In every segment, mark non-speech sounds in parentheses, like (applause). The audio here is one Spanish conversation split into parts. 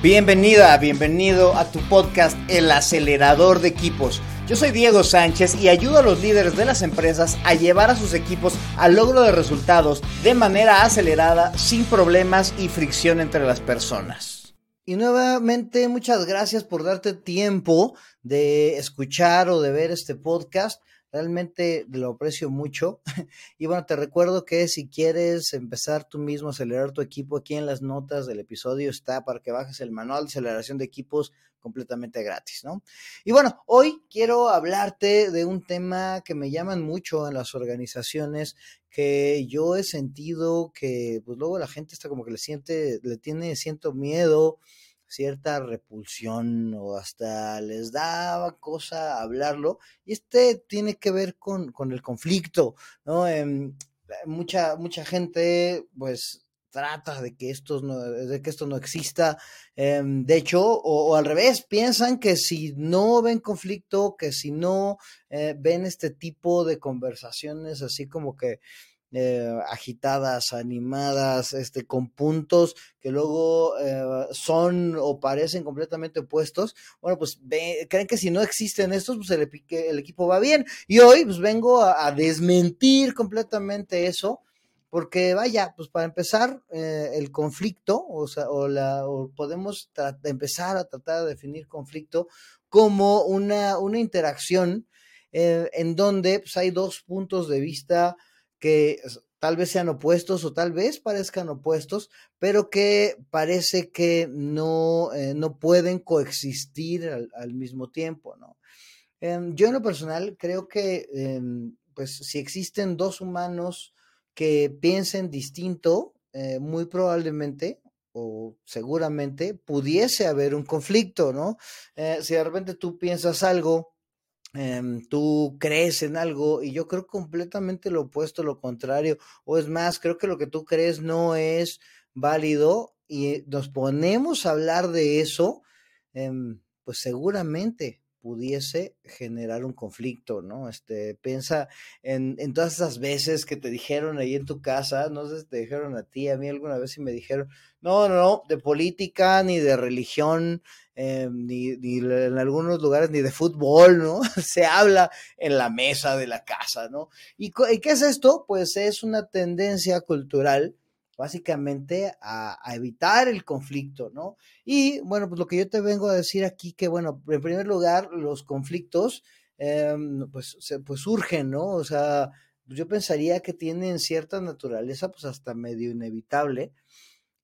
Bienvenida, bienvenido a tu podcast El acelerador de equipos. Yo soy Diego Sánchez y ayudo a los líderes de las empresas a llevar a sus equipos al logro de resultados de manera acelerada, sin problemas y fricción entre las personas. Y nuevamente muchas gracias por darte tiempo de escuchar o de ver este podcast. Realmente lo aprecio mucho. (laughs) Y bueno, te recuerdo que si quieres empezar tú mismo a acelerar tu equipo, aquí en las notas del episodio está para que bajes el manual de aceleración de equipos completamente gratis, ¿no? Y bueno, hoy quiero hablarte de un tema que me llaman mucho en las organizaciones, que yo he sentido que pues luego la gente está como que le siente, le tiene, siento miedo, cierta repulsión o hasta les daba cosa hablarlo. Y este tiene que ver con, con el conflicto, ¿no? Em, mucha, mucha gente, pues, trata de que esto no, de que esto no exista. Em, de hecho, o, al revés, piensan que si no ven conflicto, que si no eh, ven este tipo de conversaciones así como que eh, agitadas, animadas, este, con puntos que luego eh, son o parecen completamente opuestos, bueno, pues creen que si no existen estos, pues el, equipo va bien. Y hoy pues vengo a, desmentir completamente eso, porque vaya, pues para empezar, eh, el conflicto, o sea, o, la, podemos empezar a tratar de definir conflicto como una, una interacción en donde pues, hay dos puntos de vista que tal vez sean opuestos o tal vez parezcan opuestos, pero que parece que no, eh, no pueden coexistir al, mismo tiempo, ¿no? Em, yo en lo personal creo que, em, pues, si existen dos humanos que piensen distinto, eh, muy probablemente o seguramente pudiese haber un conflicto, ¿no? Eh, si de repente tú piensas algo Em, tú crees en algo y yo creo completamente lo opuesto, lo contrario, o es más, creo que lo que tú crees no es válido y nos ponemos a hablar de eso, em, pues seguramente pudiese generar un conflicto, ¿no? Este, piensa en, todas esas veces que te dijeron ahí en tu casa, no sé si te dijeron a ti, a mí alguna vez y me dijeron, no, no, no, de política, ni de religión, eh, ni, ni, en algunos lugares ni de fútbol, ¿no? (laughs) Se habla en la mesa de la casa, ¿no? ¿Y, ¿Y qué es esto? Pues es una tendencia cultural básicamente a, evitar el conflicto, ¿no? Y bueno, pues lo que yo te vengo a decir aquí, que bueno, en primer lugar, los conflictos, em, pues, pues surgen, ¿no? O sea, yo pensaría que tienen cierta naturaleza, pues hasta medio inevitable.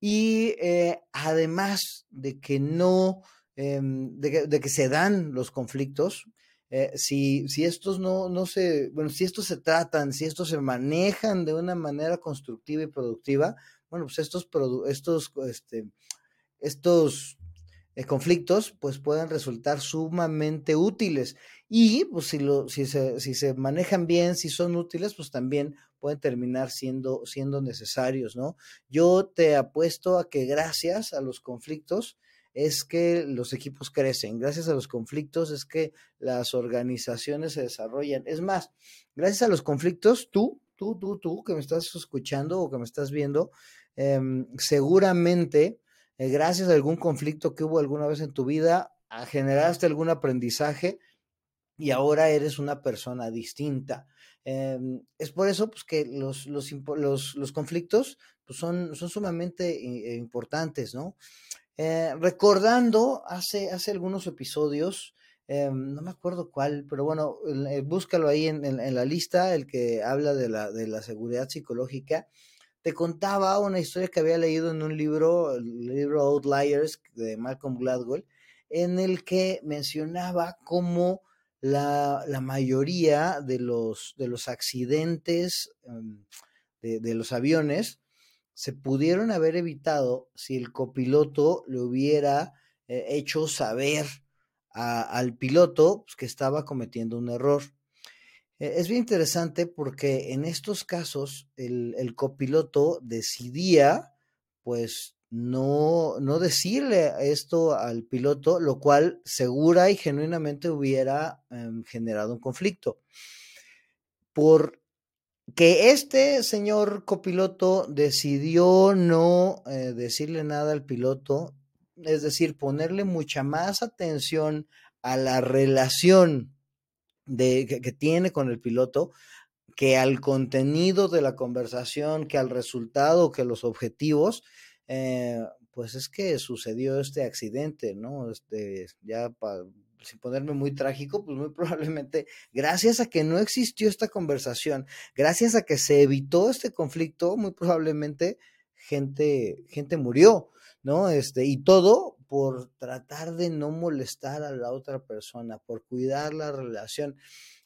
Y eh, además de que no, em, de que se dan los conflictos, eh, si, estos no, no se, bueno, si estos se tratan, si estos se manejan de una manera constructiva y productiva, bueno, pues estos, estos, este, estos eh, conflictos pues pueden resultar sumamente útiles y pues si, si, se, si se manejan bien, si son útiles, pues también pueden terminar siendo, siendo necesarios, ¿no? Yo te apuesto a que gracias a los conflictos, es que los equipos crecen, gracias a los conflictos es que las organizaciones se desarrollan. Es más, gracias a los conflictos, tú, tú, tú, tú que me estás escuchando o que me estás viendo, em, seguramente, eh, gracias a algún conflicto que hubo alguna vez en tu vida, ah, generaste algún aprendizaje y ahora eres una persona distinta. Em, es por eso pues, que los, los, los, conflictos pues, son, son sumamente eh, importantes, ¿no? Eh, recordando hace, hace algunos episodios, eh, no me acuerdo cuál, pero bueno, eh, búscalo ahí en, la lista, el que habla de la, de la seguridad psicológica. Te contaba una historia que había leído en un libro, el libro Outliers de Malcolm Gladwell, en el que mencionaba cómo la, mayoría de los, de los accidentes em, de, de los aviones se pudieron haber evitado si el copiloto le hubiera eh, hecho saber al piloto pues, que estaba cometiendo un error. E, es bien interesante porque en estos casos el, copiloto decidía pues no, no decirle esto al piloto, lo cual segura y genuinamente hubiera em, generado un conflicto. Por que este señor copiloto decidió no eh, decirle nada al piloto, es decir, ponerle mucha más atención a la relación de, que, tiene con el piloto que al contenido de la conversación, que al resultado, que los objetivos, eh, pues es que sucedió este accidente, ¿no? Este, ya sin ponerme muy trágico, pues muy (laughs) probablemente gracias a que no existió esta conversación, gracias a que se evitó este conflicto, muy probablemente gente, gente murió, ¿no? Este, y todo por tratar de no molestar a la otra persona, por cuidar la relación.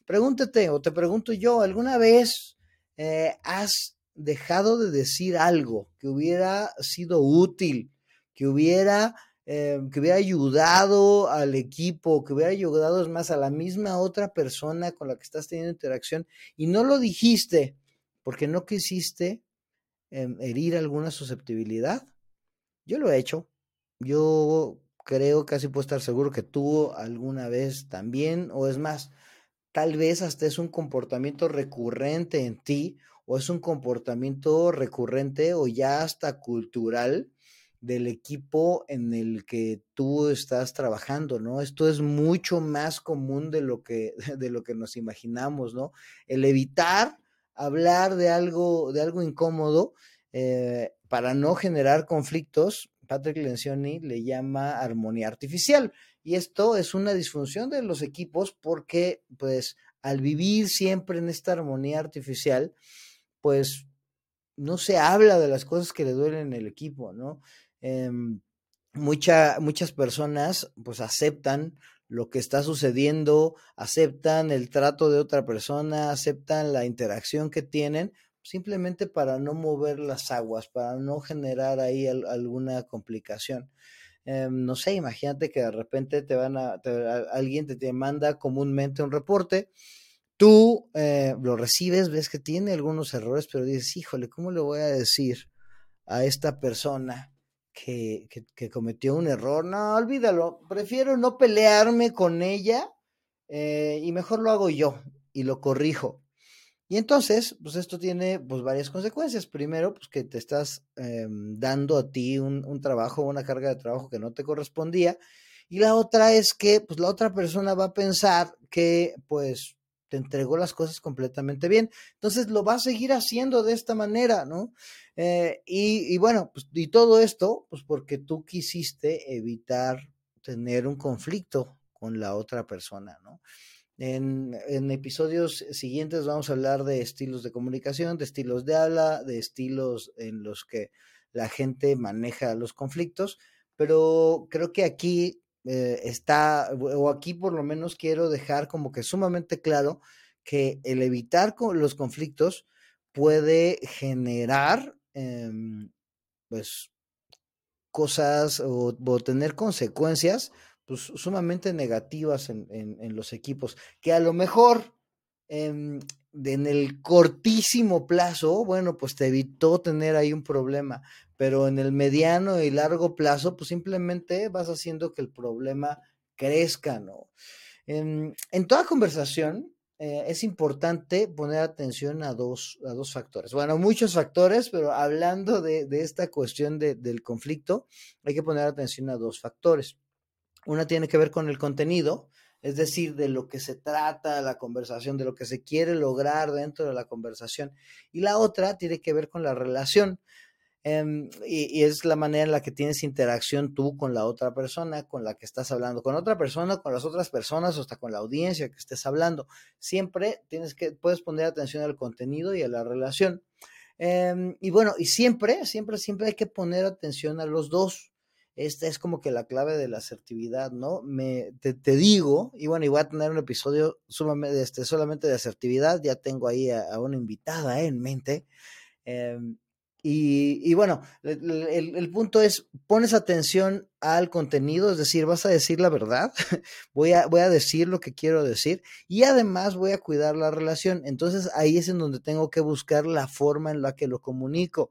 Pregúntate, o te pregunto yo, ¿alguna vez eh, has dejado de decir algo que hubiera sido útil, que hubiera, eh, que hubiera ayudado al equipo, que hubiera ayudado, es más, a la misma otra persona con la que estás teniendo interacción y no lo dijiste porque no quisiste em, herir alguna susceptibilidad? Yo lo he hecho. Yo creo, casi puedo estar seguro que tú alguna vez también, o es más, tal vez hasta es un comportamiento recurrente en ti, o es un comportamiento recurrente o ya hasta cultural del equipo en el que tú estás trabajando, ¿no? Esto es mucho más común de lo que, (laughs) de lo que nos imaginamos, ¿no? El evitar hablar de algo, de algo incómodo eh, para no generar conflictos, Patrick Lencioni le llama armonía artificial. Y esto es una disfunción de los equipos porque, pues, al vivir siempre en esta armonía artificial, pues no se habla de las cosas que le duelen el equipo, ¿no? Em, muchas personas pues aceptan lo que está sucediendo, aceptan el trato de otra persona, aceptan la interacción que tienen, simplemente para no mover las aguas, para no generar ahí alguna complicación. Em, no sé, imagínate que de repente te van a, alguien te, manda comúnmente un reporte, tú eh, lo recibes, ves que tiene algunos errores, pero dices, híjole, ¿cómo le voy a decir a esta persona que, que, cometió un error? No, olvídalo, prefiero no pelearme con ella eh, y mejor lo hago yo y lo corrijo. Y entonces, pues esto tiene pues varias consecuencias. Primero, pues que te estás em, dando a ti un, un, trabajo, una carga de trabajo que no te correspondía. Y la otra es que pues la otra persona va a pensar que pues te entregó las cosas completamente bien. Entonces lo va a seguir haciendo de esta manera, ¿no? Eh, y, y, bueno, pues y todo esto, pues porque tú quisiste evitar tener un conflicto con la otra persona, ¿no? En, episodios siguientes vamos a hablar de estilos de comunicación, de estilos de habla, de estilos en los que la gente maneja los conflictos, pero creo que aquí eh, está, o aquí por lo menos quiero dejar como que sumamente claro que el evitar los conflictos puede generar em, pues cosas o, tener consecuencias pues, sumamente negativas en, en, los equipos, que a lo mejor en, en, el cortísimo plazo, bueno, pues te evitó tener ahí un problema, pero en el mediano y largo plazo, pues simplemente vas haciendo que el problema crezca, ¿no? En, toda conversación eh, es importante poner atención a dos, a dos factores. Bueno, muchos factores, pero hablando de, de esta cuestión de, del conflicto, hay que poner atención a dos factores. Una tiene que ver con el contenido, es decir, de lo que se trata la conversación, de lo que se quiere lograr dentro de la conversación. Y la otra tiene que ver con la relación. Em, y, es la manera en la que tienes interacción tú con la otra persona, con la que estás hablando, con otra persona, con las otras personas, o hasta con la audiencia que estés hablando. Siempre tienes que, puedes poner atención al contenido y a la relación. Em, y bueno, y siempre, siempre, siempre hay que poner atención a los dos esta es como que la clave de la asertividad, ¿no? Me, te, digo, y bueno, y voy a tener un episodio sumamente, este, solamente de asertividad, ya tengo ahí a, una invitada en mente, em, y, bueno, el, punto es, pones atención al contenido, es decir, vas a decir la verdad, (laughs) voy, a, voy a decir lo que quiero decir y además voy a cuidar la relación. Entonces ahí es en donde tengo que buscar la forma en la que lo comunico.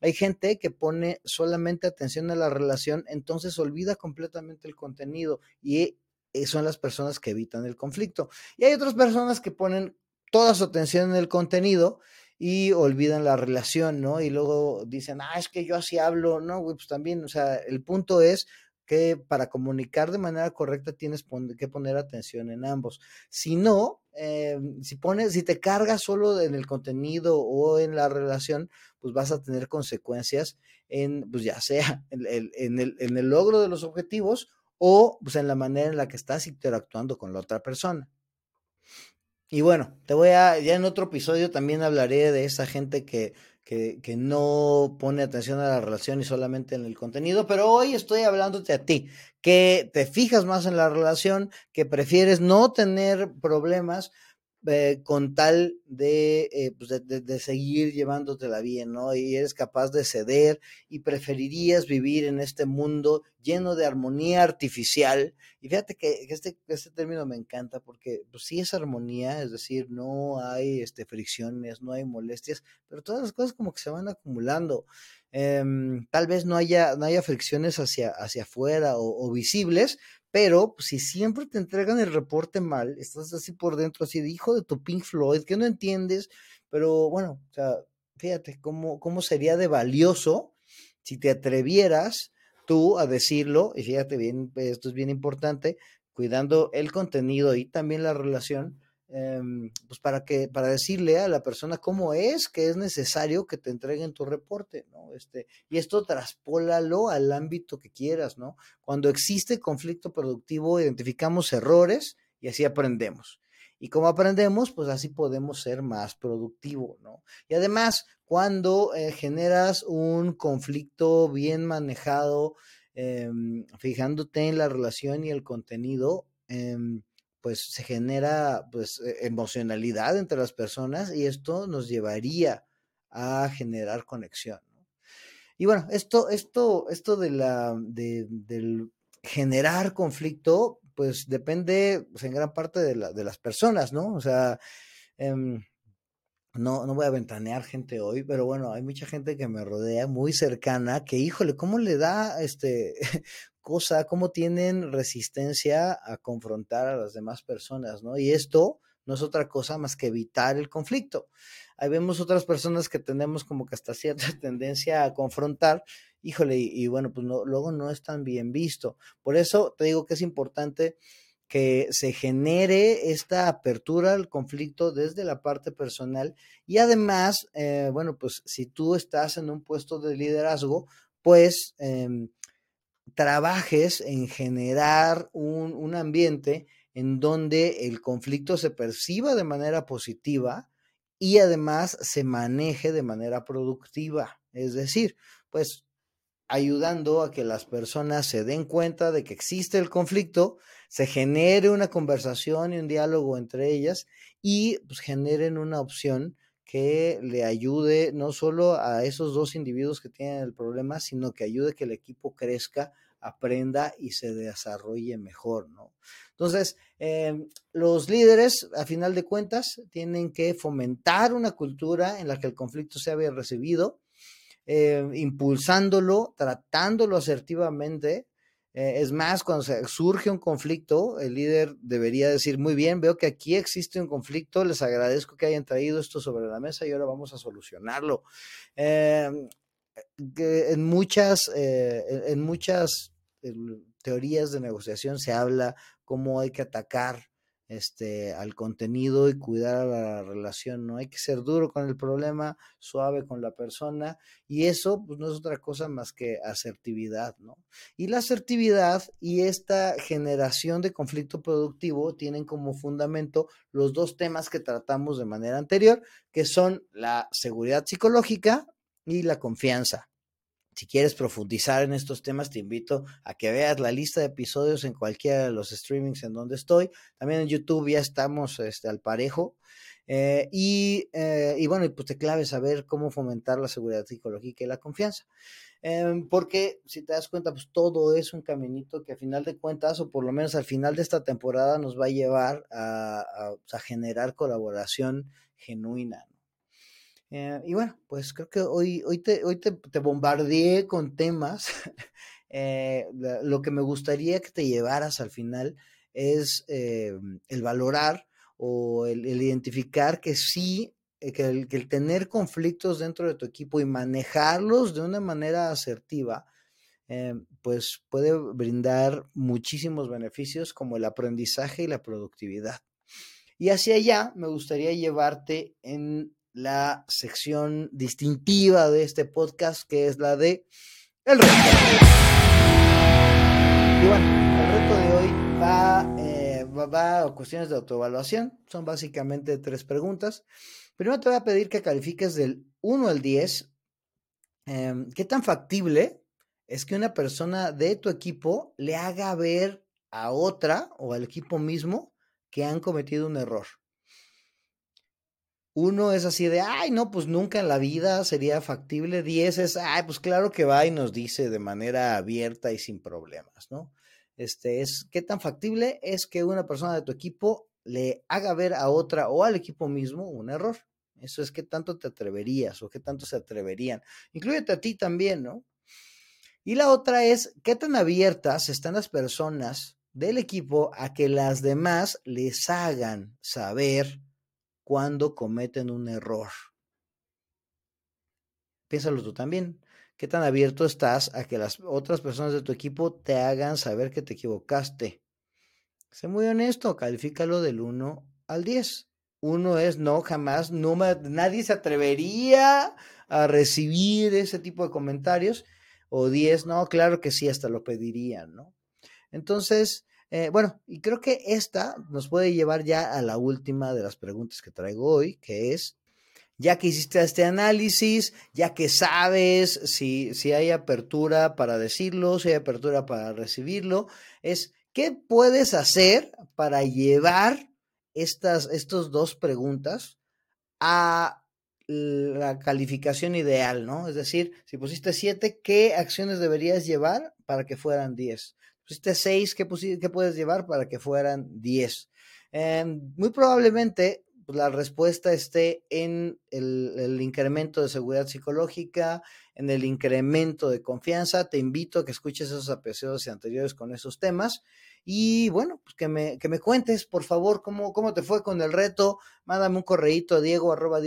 Hay gente que pone solamente atención a la relación, entonces olvida completamente el contenido y eh, son las personas que evitan el conflicto. Y hay otras personas que ponen toda su atención en el contenido y olvidan la relación, ¿no? Y luego dicen, ah, es que yo así hablo, ¿no? Pues también, o sea, el punto es que para comunicar de manera correcta tienes que poner atención en ambos. Si no, eh, si pones, si te cargas solo en el contenido o en la relación, pues vas a tener consecuencias en, pues ya sea en, el, en el logro de los objetivos o pues en la manera en la que estás interactuando con la otra persona. Y bueno, te voy a, ya en otro episodio también hablaré de esa gente que, que, que, no pone atención a la relación y solamente en el contenido, pero hoy estoy hablándote a ti, que te fijas más en la relación, que prefieres no tener problemas, eh, con tal eh, pues, de, de, seguir llevándotela bien, ¿no? Y eres capaz de ceder y preferirías vivir en este mundo lleno de armonía artificial. Y fíjate que, este, este término me encanta porque pues, sí es armonía, es decir, no hay este, fricciones, no hay molestias, pero todas las cosas como que se van acumulando. Em, tal vez no haya, no haya fricciones hacia, hacia afuera o, o visibles, pero pues, si siempre te entregan el reporte mal, estás así por dentro, así de hijo de tu Pink Floyd, que no entiendes, pero bueno, o sea, fíjate cómo, cómo sería de valioso si te atrevieras tú a decirlo, y fíjate bien, esto es bien importante, cuidando el contenido y también la relación, Em, pues para que, para decirle a la persona cómo es que es necesario que te entreguen tu reporte, ¿no? Este, y esto traspólalo al ámbito que quieras, ¿no? Cuando existe conflicto productivo, identificamos errores y así aprendemos. Y como aprendemos, pues así podemos ser más productivos, ¿no? Y además, cuando eh, generas un conflicto bien manejado, em, fijándote en la relación y el contenido, em, pues se genera pues e, emocionalidad entre las personas y esto nos llevaría a generar conexión. Y bueno, esto, esto, esto de la, de, del generar conflicto, pues depende pues, en gran parte de, la, de, las personas, ¿no? O sea, em, no, no voy a ventanear gente hoy, pero bueno, hay mucha gente que me rodea muy cercana que, híjole, ¿cómo le da este (laughs) cosa, cómo tienen resistencia a confrontar a las demás personas, ¿no? Y esto no es otra cosa más que evitar el conflicto. Ahí vemos otras personas que tenemos como que hasta cierta (laughs) tendencia a confrontar, híjole, y, bueno, pues luego no es tan bien visto. Por eso te digo que es importante que se genere esta apertura al conflicto desde la parte personal y además, eh, bueno, pues si tú estás en un puesto de liderazgo, pues em, trabajes en generar un, un, ambiente en donde el conflicto se perciba de manera positiva y además se maneje de manera productiva. Es decir, pues ayudando a que las personas se den cuenta de que existe el conflicto, se genere una conversación y un diálogo entre ellas y pues generen una opción que le ayude no solo a esos dos individuos que tienen el problema, sino que ayude que el equipo crezca, aprenda y se desarrolle mejor, ¿no? Entonces, em, los líderes, a final de cuentas, tienen que fomentar una cultura en la que el conflicto sea bien recibido, eh, impulsándolo, tratándolo asertivamente. Eh, es más, cuando surge un conflicto, el líder debería decir, muy bien, veo que aquí existe un conflicto, les agradezco que hayan traído esto sobre la mesa y ahora vamos a solucionarlo. Em, en muchas, eh, en muchas teorías de negociación se habla cómo hay que atacar este, al contenido y cuidar a la relación, ¿no? Hay que ser duro con el problema, suave con la persona y eso pues no es otra cosa más que asertividad, ¿no? Y la asertividad y esta generación de conflicto productivo tienen como fundamento los dos temas que tratamos de manera anterior, que son la seguridad psicológica y la confianza. Si quieres profundizar en estos temas, te invito a que veas la lista de episodios en cualquiera de los streamings en donde estoy. También en YouTube ya estamos este, al parejo. Eh, y, eh, y, bueno, pues te claves a ver cómo fomentar la seguridad psicológica y la confianza. Em, porque si te das cuenta, pues todo es un caminito que a final de cuentas, o por lo menos al final de esta temporada, nos va a llevar a, generar colaboración genuina. Eh, y bueno, pues creo que hoy, hoy, te, hoy te, bombardeé con temas. (laughs) Eh, lo que me gustaría que te llevaras al final es eh, el valorar o el, identificar que sí, que el, que el, tener conflictos dentro de tu equipo y manejarlos de una manera asertiva pues puede brindar muchísimos beneficios como el aprendizaje y la productividad. Y hacia allá me gustaría llevarte en la sección distintiva de este podcast, que es la de el reto. Y bueno, el reto de hoy va, eh, va, a cuestiones de autoevaluación. Son básicamente tres preguntas. Primero te voy a pedir que califiques del 1 al 10. Em, ¿Qué tan factible es que una persona de tu equipo le haga ver a otra o al equipo mismo que han cometido un error. Uno es así de, ay, no, pues nunca en la vida sería factible. Diez es, ay, pues claro que va y nos dice de manera abierta y sin problemas, ¿no? Este es, ¿qué tan factible es que una persona de tu equipo le haga ver a otra o al equipo mismo un error? Eso es qué tanto te atreverías o qué tanto se atreverían. Incluyete a ti también, ¿no? Y la otra es, ¿qué tan abiertas están las personas del equipo a que las demás les hagan saber cuando cometen un error? Piénsalo tú también. ¿Qué tan abierto estás a que las otras personas de tu equipo te hagan saber que te equivocaste? Sé muy honesto, califícalo del 1 al 10. Uno es no, jamás, no, nadie se atrevería a recibir ese tipo de comentarios o 10, no, claro que sí, hasta lo pedirían, ¿no? Entonces, eh, bueno, y creo que esta nos puede llevar ya a la última de las preguntas que traigo hoy, que es, ya que hiciste este análisis, ya que sabes si, si hay apertura para decirlo, si hay apertura para recibirlo, es, ¿qué puedes hacer para llevar estas estos dos preguntas a la calificación ideal, ¿no? Es decir, si pusiste 7, ¿qué acciones deberías llevar para que fueran 10? Pusiste 6, ¿qué, ¿qué, puedes llevar para que fueran 10? Em, muy probablemente pues, la respuesta esté en el, incremento de seguridad psicológica, en el incremento de confianza. Te invito a que escuches esos episodios anteriores con esos temas. Y bueno, pues que me, que me cuentes, por favor, cómo, cómo te fue con el reto. Mándame un correíto a diego arroba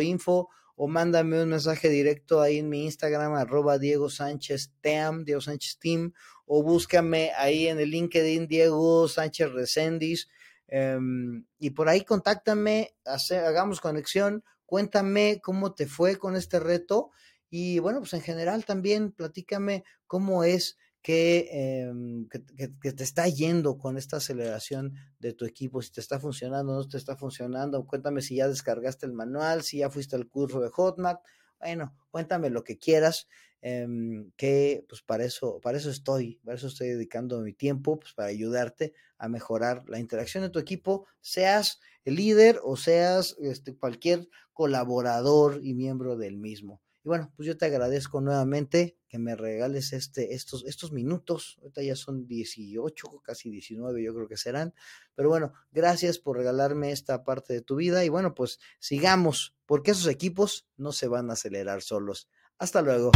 info o mándame un mensaje directo ahí en mi Instagram arroba Diego Sánchez Team, Diego Sánchez Team, o búscame ahí en el LinkedIn Diego Sánchez Recendis. Em, y por ahí contáctame, hagamos conexión, cuéntame cómo te fue con este reto y bueno, pues en general también platícame cómo es Em, que, que, te está yendo con esta aceleración de tu equipo, si te está funcionando, no te está funcionando, cuéntame si ya descargaste el manual, si ya fuiste al curso de Hotmart, bueno, cuéntame lo que quieras, em, que pues para eso, para eso estoy, para eso estoy dedicando mi tiempo, pues para ayudarte a mejorar la interacción de tu equipo, seas el líder o seas este, cualquier colaborador y miembro del mismo. Y bueno, pues yo te agradezco nuevamente que me regales este, estos, estos minutos. Ahorita ya son 18, casi 19 yo creo que serán. Pero bueno, gracias por regalarme esta parte de tu vida. Y bueno, pues sigamos, porque esos equipos no se van a acelerar solos. Hasta luego.